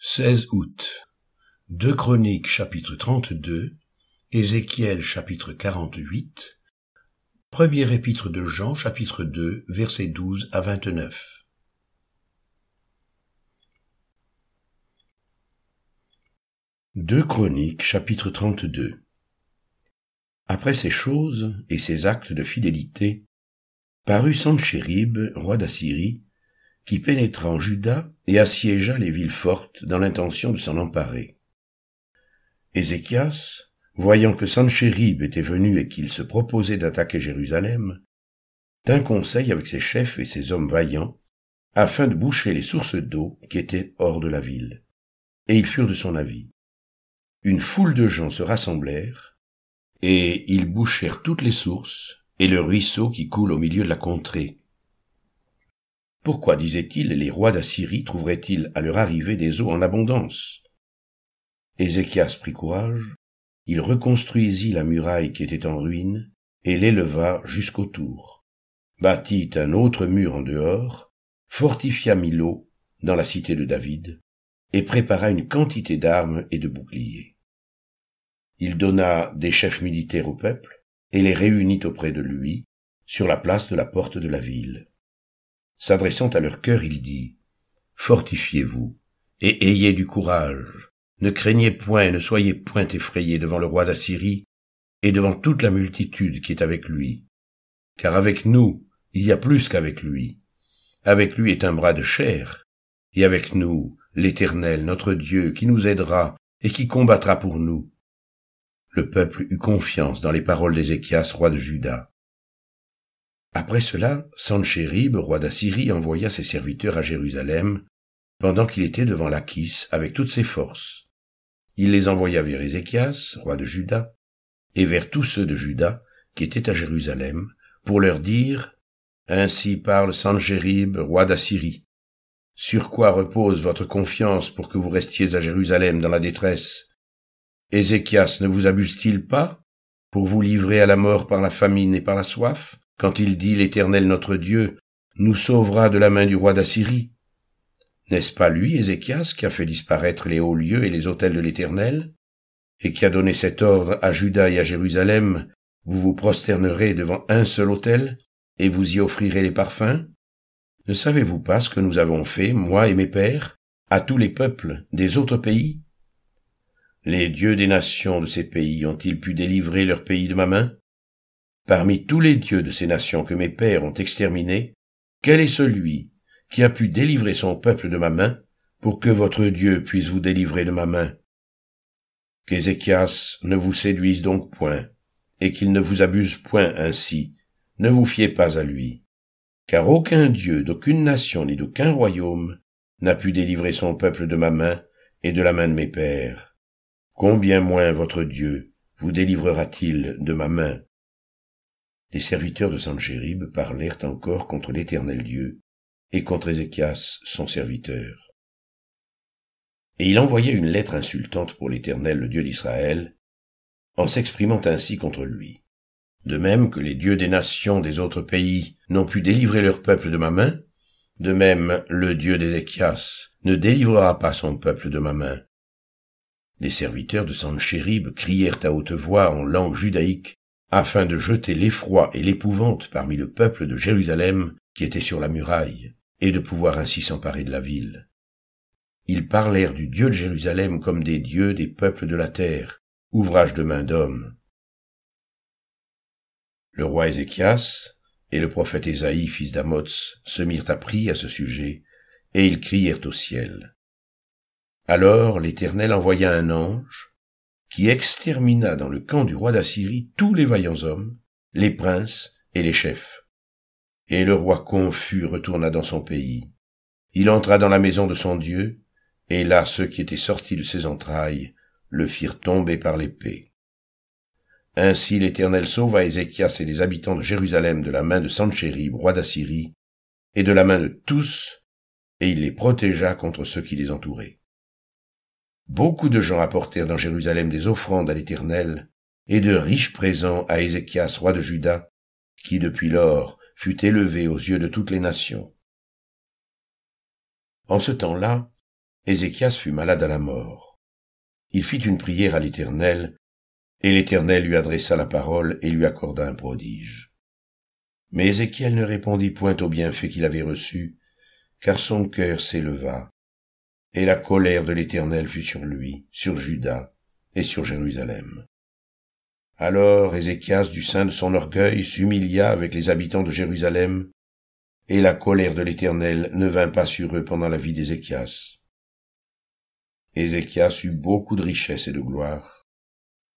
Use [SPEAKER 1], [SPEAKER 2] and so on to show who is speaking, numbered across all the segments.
[SPEAKER 1] 16 août. 2 Chroniques chapitre 32, Ézéchiel chapitre 48, Premier épître de Jean chapitre 2 versets 12 à 29. Deux Chroniques chapitre 32 Après ces choses et ces actes de fidélité, parut Sanchérib, roi d'Assyrie, qui pénétra en Juda et assiégea les villes fortes dans l'intention de s'en emparer. Ézéchias, voyant que Sanchérib était venu et qu'il se proposait d'attaquer Jérusalem, tint conseil avec ses chefs et ses hommes vaillants, afin de boucher les sources d'eau qui étaient hors de la ville. Et ils furent de son avis. Une foule de gens se rassemblèrent, et ils bouchèrent toutes les sources et le ruisseau qui coule au milieu de la contrée, pourquoi, disait-il, les rois d'Assyrie trouveraient-ils à leur arrivée des eaux en abondance? Ézéchias prit courage, il reconstruisit la muraille qui était en ruine, et l'éleva jusqu'au tour, bâtit un autre mur en dehors, fortifia Milo, dans la cité de David, et prépara une quantité d'armes et de boucliers. Il donna des chefs militaires au peuple, et les réunit auprès de lui, sur la place de la porte de la ville. S'adressant à leur cœur, il dit, Fortifiez-vous, et ayez du courage. Ne craignez point et ne soyez point effrayés devant le roi d'Assyrie, et devant toute la multitude qui est avec lui. Car avec nous, il y a plus qu'avec lui. Avec lui est un bras de chair, et avec nous, l'Éternel, notre Dieu, qui nous aidera et qui combattra pour nous. Le peuple eut confiance dans les paroles d'Ézéchias, roi de Juda. Après cela, Sanchérib, roi d'Assyrie, envoya ses serviteurs à Jérusalem, pendant qu'il était devant l'Achis avec toutes ses forces. Il les envoya vers Ézéchias, roi de Juda, et vers tous ceux de Juda qui étaient à Jérusalem, pour leur dire, Ainsi parle Sanchérib, roi d'Assyrie. Sur quoi repose votre confiance pour que vous restiez à Jérusalem dans la détresse? Ézéchias ne vous abuse-t-il pas pour vous livrer à la mort par la famine et par la soif? Quand il dit l'Éternel notre Dieu nous sauvera de la main du roi d'Assyrie. N'est-ce pas lui, Ézéchias, qui a fait disparaître les hauts lieux et les autels de l'Éternel, et qui a donné cet ordre à Juda et à Jérusalem, vous vous prosternerez devant un seul autel, et vous y offrirez les parfums? Ne savez-vous pas ce que nous avons fait, moi et mes pères, à tous les peuples des autres pays? Les dieux des nations de ces pays ont-ils pu délivrer leur pays de ma main? Parmi tous les dieux de ces nations que mes pères ont exterminés, quel est celui qui a pu délivrer son peuple de ma main, pour que votre Dieu puisse vous délivrer de ma main? Qu'Ézéchias ne vous séduise donc point, et qu'il ne vous abuse point ainsi, ne vous fiez pas à lui. Car aucun Dieu d'aucune nation ni d'aucun royaume n'a pu délivrer son peuple de ma main et de la main de mes pères. Combien moins votre Dieu vous délivrera-t-il de ma main? Les serviteurs de Sanchérib parlèrent encore contre l'Éternel Dieu et contre Ézéchias, son serviteur. Et il envoya une lettre insultante pour l'Éternel, le Dieu d'Israël, en s'exprimant ainsi contre lui. De même que les dieux des nations des autres pays n'ont pu délivrer leur peuple de ma main, de même le Dieu d'Ézéchias ne délivrera pas son peuple de ma main. Les serviteurs de Sanchérib crièrent à haute voix en langue judaïque afin de jeter l'effroi et l'épouvante parmi le peuple de Jérusalem qui était sur la muraille, et de pouvoir ainsi s'emparer de la ville. Ils parlèrent du Dieu de Jérusalem comme des dieux des peuples de la terre, ouvrage de main d'homme. Le roi Ézéchias et le prophète Ésaïe, fils d'Amoz, se mirent à prier à ce sujet, et ils crièrent au ciel. Alors l'Éternel envoya un ange, qui extermina dans le camp du roi d'Assyrie tous les vaillants hommes, les princes et les chefs. Et le roi confus retourna dans son pays. Il entra dans la maison de son Dieu, et là ceux qui étaient sortis de ses entrailles le firent tomber par l'épée. Ainsi l'Éternel sauva Ézéchias et les habitants de Jérusalem de la main de Sanchérib, roi d'Assyrie, et de la main de tous, et il les protégea contre ceux qui les entouraient. Beaucoup de gens apportèrent dans Jérusalem des offrandes à l'Éternel, et de riches présents à Ézéchias, roi de Juda, qui depuis lors fut élevé aux yeux de toutes les nations. En ce temps-là, Ézéchias fut malade à la mort. Il fit une prière à l'Éternel, et l'Éternel lui adressa la parole et lui accorda un prodige. Mais Ézéchiel ne répondit point au bienfait qu'il avait reçu, car son cœur s'éleva, et la colère de l'Éternel fut sur lui, sur Juda et sur Jérusalem. Alors Ézéchias du sein de son orgueil s'humilia avec les habitants de Jérusalem, et la colère de l'Éternel ne vint pas sur eux pendant la vie d'Ézéchias. Ézéchias eut beaucoup de richesses et de gloire.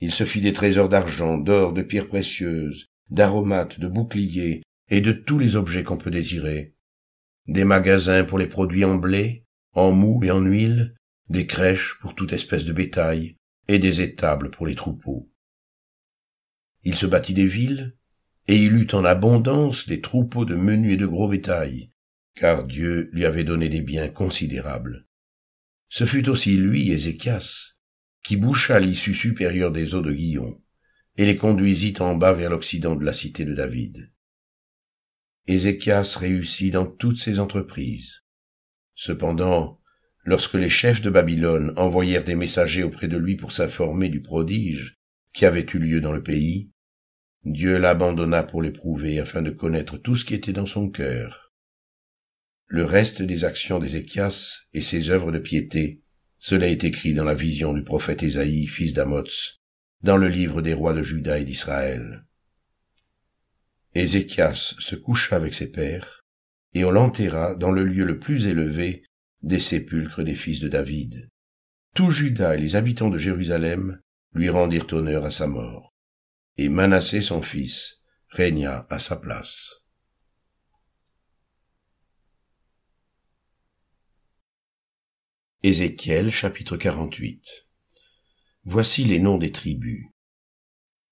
[SPEAKER 1] Il se fit des trésors d'argent, d'or, de pierres précieuses, d'aromates, de boucliers, et de tous les objets qu'on peut désirer. Des magasins pour les produits en blé, en mou et en huile, des crèches pour toute espèce de bétail, et des étables pour les troupeaux. Il se bâtit des villes, et il eut en abondance des troupeaux de menu et de gros bétail, car Dieu lui avait donné des biens considérables. Ce fut aussi lui, Ézéchias, qui boucha l'issue supérieure des eaux de Guillon, et les conduisit en bas vers l'occident de la cité de David. Ézéchias réussit dans toutes ses entreprises. Cependant, lorsque les chefs de Babylone envoyèrent des messagers auprès de lui pour s'informer du prodige qui avait eu lieu dans le pays, Dieu l'abandonna pour l'éprouver afin de connaître tout ce qui était dans son cœur. Le reste des actions d'Ézéchias et ses œuvres de piété, cela est écrit dans la vision du prophète Ésaïe, fils d'Amoz, dans le livre des rois de Juda et d'Israël. Ézéchias se coucha avec ses pères, et on l'enterra dans le lieu le plus élevé des sépulcres des fils de David. Tout Juda et les habitants de Jérusalem lui rendirent honneur à sa mort, et Manassé son fils régna à sa place. Ézéchiel chapitre 48 Voici les noms des tribus.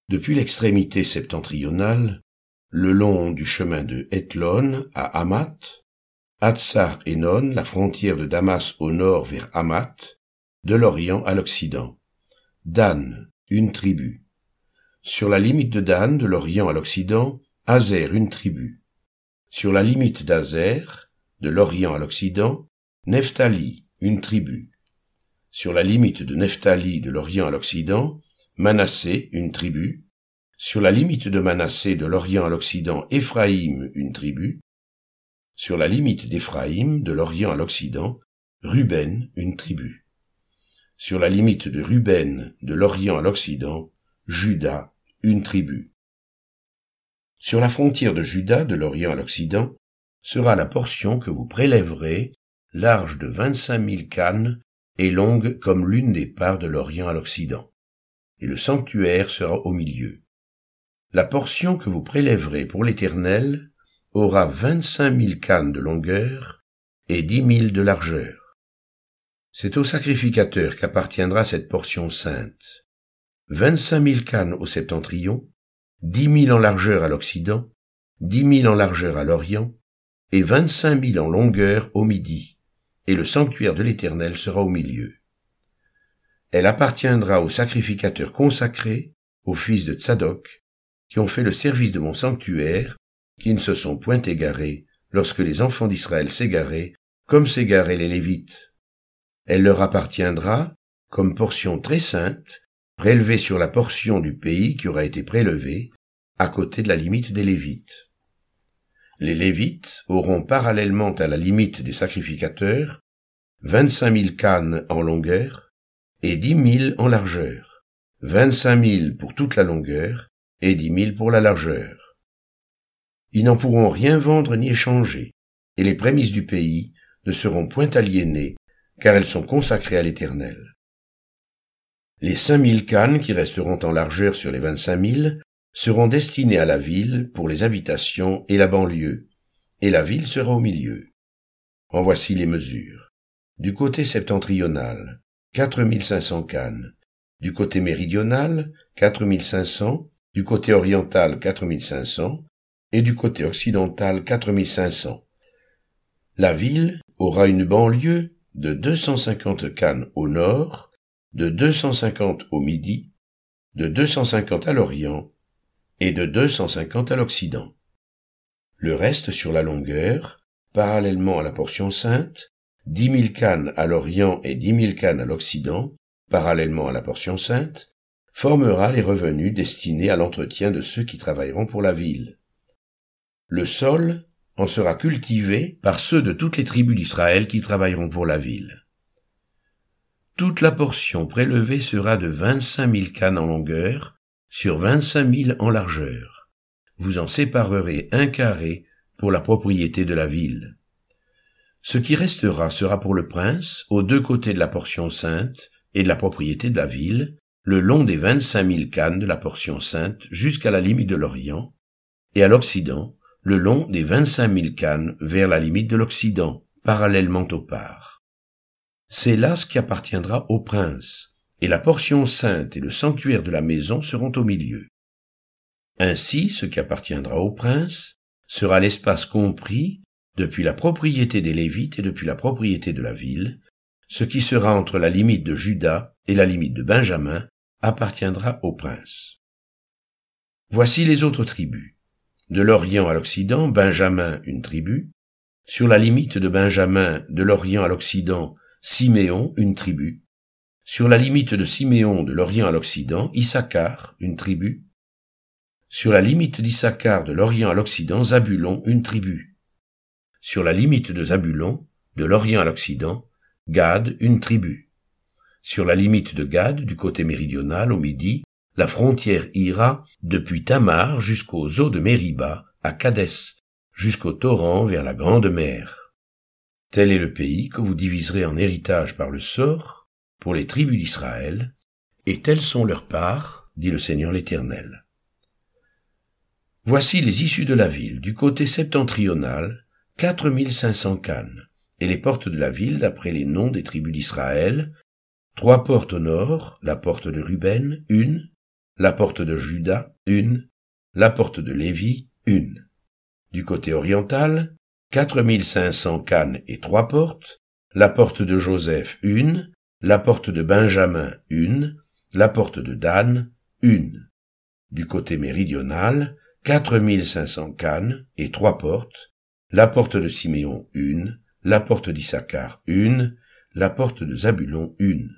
[SPEAKER 1] Depuis l'extrémité septentrionale, le long du chemin de Ethlon à Hamath, Hatzar Enon, la frontière de Damas au nord vers Hamath, de l'Orient à l'Occident. Dan, une tribu. Sur la limite de Dan, de l'Orient à l'Occident, Azer, une tribu. Sur la limite d'Azer, de l'Orient à l'Occident, Nephtali, une tribu sur la limite de Nephtali de l'Orient à l'Occident, Manassé, une tribu, sur la limite de Manassé de l'Orient à l'Occident, Éphraïm, une tribu, sur la limite d'Éphraïm de l'Orient à l'Occident, Ruben, une tribu, sur la limite de Ruben de l'Orient à l'Occident, Juda, une tribu. Sur la frontière de Juda de l'Orient à l'Occident sera la portion que vous prélèverez, large de vingt-cinq mille cannes est longue comme l'une des parts de l'Orient à l'Occident, et le sanctuaire sera au milieu. La portion que vous prélèverez pour l'Éternel aura vingt-cinq mille cannes de longueur et dix mille de largeur. C'est au sacrificateur qu'appartiendra cette portion sainte. Vingt-cinq mille cannes au septentrion, dix mille en largeur à l'Occident, dix mille en largeur à l'Orient, et vingt-cinq mille en longueur au midi et le sanctuaire de l'Éternel sera au milieu. Elle appartiendra aux sacrificateurs consacrés, aux fils de Tzadok, qui ont fait le service de mon sanctuaire, qui ne se sont point égarés lorsque les enfants d'Israël s'égaraient, comme s'égaraient les Lévites. Elle leur appartiendra comme portion très sainte, prélevée sur la portion du pays qui aura été prélevée, à côté de la limite des Lévites. Les Lévites auront parallèlement à la limite des sacrificateurs vingt-cinq mille cannes en longueur et dix mille en largeur, vingt-cinq mille pour toute la longueur et dix mille pour la largeur. Ils n'en pourront rien vendre ni échanger, et les prémices du pays ne seront point aliénées, car elles sont consacrées à l'Éternel. Les cinq mille cannes qui resteront en largeur sur les vingt-cinq mille seront destinés à la ville pour les habitations et la banlieue, et la ville sera au milieu. En voici les mesures. Du côté septentrional, 4500 cannes. Du côté méridional, 4500. Du côté oriental, 4500. Et du côté occidental, 4500. La ville aura une banlieue de 250 cannes au nord, de 250 au midi, de 250 à l'orient et de 250 à l'Occident. Le reste sur la longueur, parallèlement à la portion sainte, dix mille cannes à l'Orient et dix mille cannes à l'Occident, parallèlement à la portion sainte, formera les revenus destinés à l'entretien de ceux qui travailleront pour la ville. Le sol en sera cultivé par ceux de toutes les tribus d'Israël qui travailleront pour la ville. Toute la portion prélevée sera de vingt-cinq mille cannes en longueur sur vingt-cinq mille en largeur. Vous en séparerez un carré pour la propriété de la ville. Ce qui restera sera pour le prince, aux deux côtés de la portion sainte et de la propriété de la ville, le long des vingt-cinq mille cannes de la portion sainte jusqu'à la limite de l'Orient, et à l'Occident, le long des vingt-cinq mille cannes vers la limite de l'Occident, parallèlement au part. C'est là ce qui appartiendra au prince, et la portion sainte et le sanctuaire de la maison seront au milieu. Ainsi, ce qui appartiendra au prince sera l'espace compris depuis la propriété des Lévites et depuis la propriété de la ville, ce qui sera entre la limite de Juda et la limite de Benjamin appartiendra au prince. Voici les autres tribus. De l'Orient à l'Occident, Benjamin une tribu. Sur la limite de Benjamin, de l'Orient à l'Occident, Siméon une tribu. Sur la limite de Siméon, de l'Orient à l'Occident, Issachar une tribu. Sur la limite d'Issachar, de l'Orient à l'Occident, Zabulon une tribu sur la limite de Zabulon, de l'Orient à l'Occident, Gad, une tribu. Sur la limite de Gad, du côté méridional, au midi, la frontière ira depuis Tamar jusqu'aux eaux de Mériba, à Cadès, jusqu'au torrent vers la Grande Mer. Tel est le pays que vous diviserez en héritage par le sort pour les tribus d'Israël, et telles sont leurs parts, dit le Seigneur l'Éternel. Voici les issues de la ville, du côté septentrional, 4500 cannes, et les portes de la ville d'après les noms des tribus d'Israël, trois portes au nord, la porte de Ruben, une, la porte de Juda, une, la porte de Lévi, une. Du côté oriental, 4500 cannes et trois portes, la porte de Joseph, une, la porte de Benjamin, une, la porte de Dan, une. Du côté méridional, 4500 cannes et trois portes, la porte de Siméon une, la porte d'Issachar une, la porte de Zabulon une.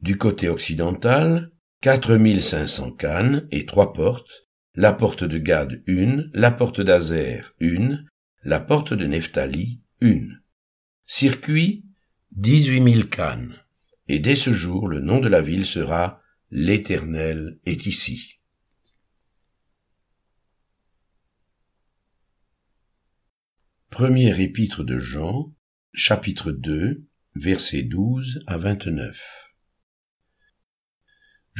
[SPEAKER 1] Du côté occidental, quatre mille cinq cents cannes et trois portes, la porte de Gad une, la porte d'Azer une, la porte de Nephtali une. Circuit, dix-huit mille cannes. Et dès ce jour, le nom de la ville sera L'Éternel est ici. Première épître de Jean, chapitre 2, versets 12 à 29.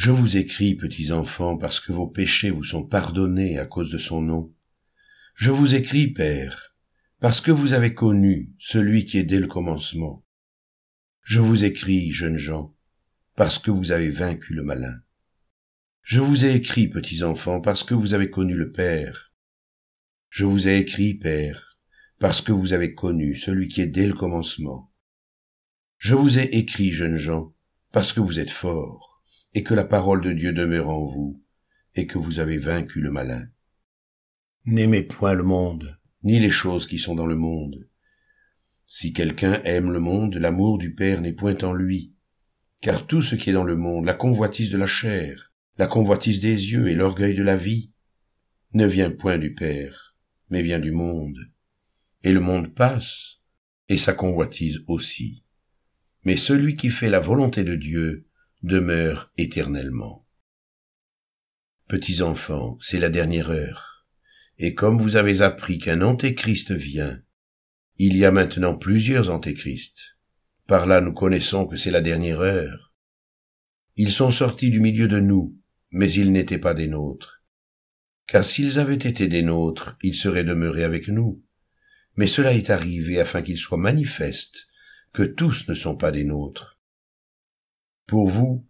[SPEAKER 1] Je vous écris, petits enfants, parce que vos péchés vous sont pardonnés à cause de son nom. Je vous écris, Père, parce que vous avez connu celui qui est dès le commencement. Je vous écris, jeunes gens, parce que vous avez vaincu le malin. Je vous ai écrit, petits enfants, parce que vous avez connu le Père. Je vous ai écrit, Père, parce que vous avez connu celui qui est dès le commencement. Je vous ai écrit, jeunes gens, parce que vous êtes forts, et que la parole de Dieu demeure en vous, et que vous avez vaincu le malin. N'aimez point le monde, ni les choses qui sont dans le monde. Si quelqu'un aime le monde, l'amour du Père n'est point en lui. Car tout ce qui est dans le monde, la convoitise de la chair, la convoitise des yeux et l'orgueil de la vie, ne vient point du Père, mais vient du monde et le monde passe, et sa convoitise aussi. Mais celui qui fait la volonté de Dieu demeure éternellement. Petits enfants, c'est la dernière heure, et comme vous avez appris qu'un antéchrist vient, il y a maintenant plusieurs antéchrists. Par là nous connaissons que c'est la dernière heure. Ils sont sortis du milieu de nous, mais ils n'étaient pas des nôtres. Car s'ils avaient été des nôtres, ils seraient demeurés avec nous mais cela est arrivé afin qu'il soit manifeste que tous ne sont pas des nôtres. Pour vous,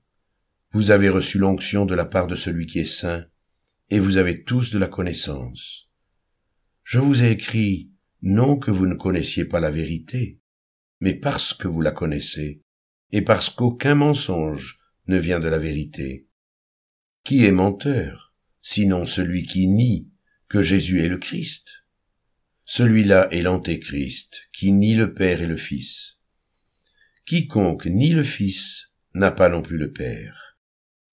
[SPEAKER 1] vous avez reçu l'onction de la part de celui qui est saint, et vous avez tous de la connaissance. Je vous ai écrit non que vous ne connaissiez pas la vérité, mais parce que vous la connaissez, et parce qu'aucun mensonge ne vient de la vérité. Qui est menteur, sinon celui qui nie que Jésus est le Christ? Celui-là est l'Antéchrist, qui nie le Père et le Fils. Quiconque nie le Fils n'a pas non plus le Père.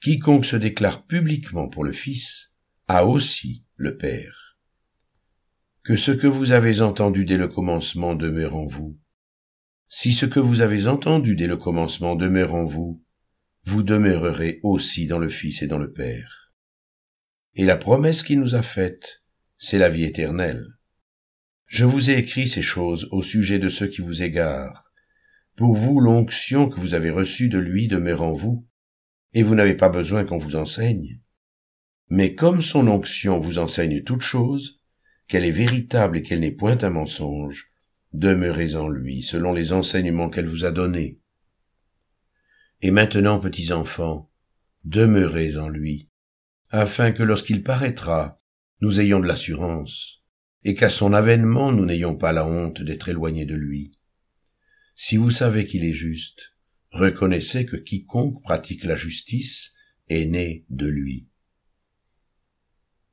[SPEAKER 1] Quiconque se déclare publiquement pour le Fils a aussi le Père. Que ce que vous avez entendu dès le commencement demeure en vous. Si ce que vous avez entendu dès le commencement demeure en vous, vous demeurerez aussi dans le Fils et dans le Père. Et la promesse qu'il nous a faite, c'est la vie éternelle. Je vous ai écrit ces choses au sujet de ceux qui vous égarent. Pour vous, l'onction que vous avez reçue de lui demeure en vous, et vous n'avez pas besoin qu'on vous enseigne. Mais comme son onction vous enseigne toute chose, qu'elle est véritable et qu'elle n'est point un mensonge, demeurez en lui, selon les enseignements qu'elle vous a donnés. Et maintenant, petits enfants, demeurez en lui, afin que lorsqu'il paraîtra, nous ayons de l'assurance et qu'à son avènement nous n'ayons pas la honte d'être éloignés de lui. Si vous savez qu'il est juste, reconnaissez que quiconque pratique la justice est né de lui.